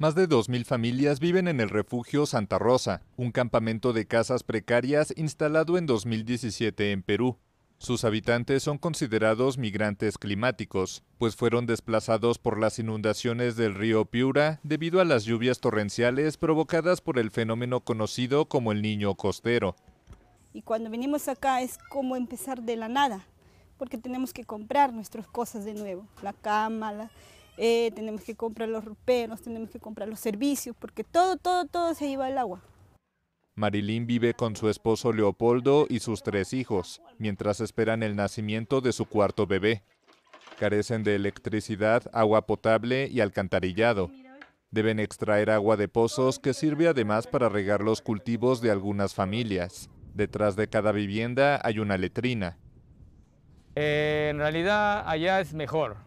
Más de 2.000 familias viven en el refugio Santa Rosa, un campamento de casas precarias instalado en 2017 en Perú. Sus habitantes son considerados migrantes climáticos, pues fueron desplazados por las inundaciones del río Piura debido a las lluvias torrenciales provocadas por el fenómeno conocido como el niño costero. Y cuando venimos acá es como empezar de la nada, porque tenemos que comprar nuestras cosas de nuevo, la cama, la, eh, tenemos que comprar los ruperos, tenemos que comprar los servicios, porque todo, todo, todo se iba al agua. Marilyn vive con su esposo Leopoldo y sus tres hijos, mientras esperan el nacimiento de su cuarto bebé. Carecen de electricidad, agua potable y alcantarillado. Deben extraer agua de pozos que sirve además para regar los cultivos de algunas familias. Detrás de cada vivienda hay una letrina. Eh, en realidad allá es mejor.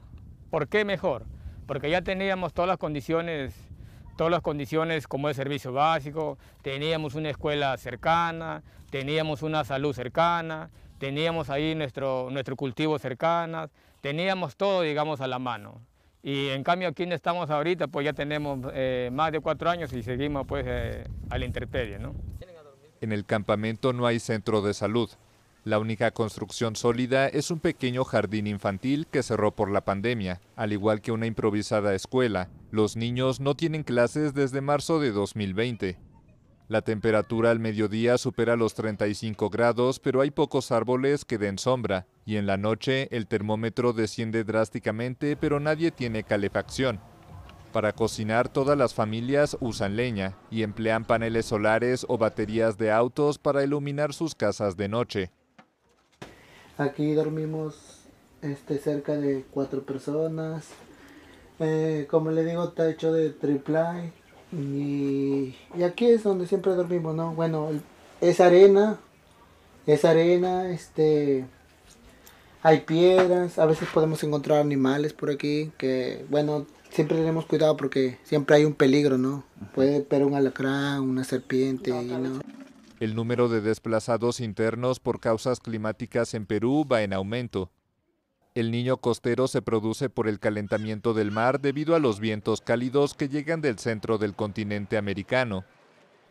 ¿Por qué mejor? Porque ya teníamos todas las condiciones, todas las condiciones como el servicio básico, teníamos una escuela cercana, teníamos una salud cercana, teníamos ahí nuestro, nuestro cultivo cercano, teníamos todo, digamos, a la mano. Y en cambio aquí donde estamos ahorita, pues ya tenemos eh, más de cuatro años y seguimos pues eh, a la intemperie, ¿no? En el campamento no hay centro de salud. La única construcción sólida es un pequeño jardín infantil que cerró por la pandemia, al igual que una improvisada escuela. Los niños no tienen clases desde marzo de 2020. La temperatura al mediodía supera los 35 grados, pero hay pocos árboles que den sombra, y en la noche el termómetro desciende drásticamente, pero nadie tiene calefacción. Para cocinar todas las familias usan leña y emplean paneles solares o baterías de autos para iluminar sus casas de noche. Aquí dormimos este, cerca de cuatro personas. Eh, como le digo, está hecho de triple y, y, aquí es donde siempre dormimos, ¿no? Bueno, es arena, es arena, este, hay piedras, a veces podemos encontrar animales por aquí, que, bueno, siempre tenemos cuidado porque siempre hay un peligro, ¿no? Puede ver un alacrán, una serpiente, ¿no? El número de desplazados internos por causas climáticas en Perú va en aumento. El niño costero se produce por el calentamiento del mar debido a los vientos cálidos que llegan del centro del continente americano.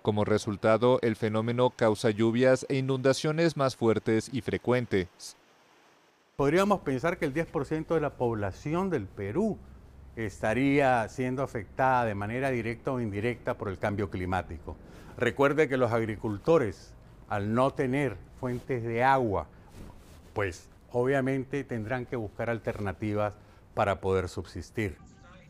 Como resultado, el fenómeno causa lluvias e inundaciones más fuertes y frecuentes. Podríamos pensar que el 10% de la población del Perú estaría siendo afectada de manera directa o indirecta por el cambio climático. Recuerde que los agricultores, al no tener fuentes de agua, pues obviamente tendrán que buscar alternativas para poder subsistir.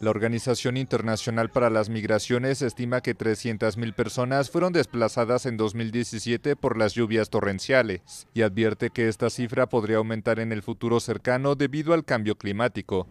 La Organización Internacional para las Migraciones estima que 300.000 personas fueron desplazadas en 2017 por las lluvias torrenciales y advierte que esta cifra podría aumentar en el futuro cercano debido al cambio climático.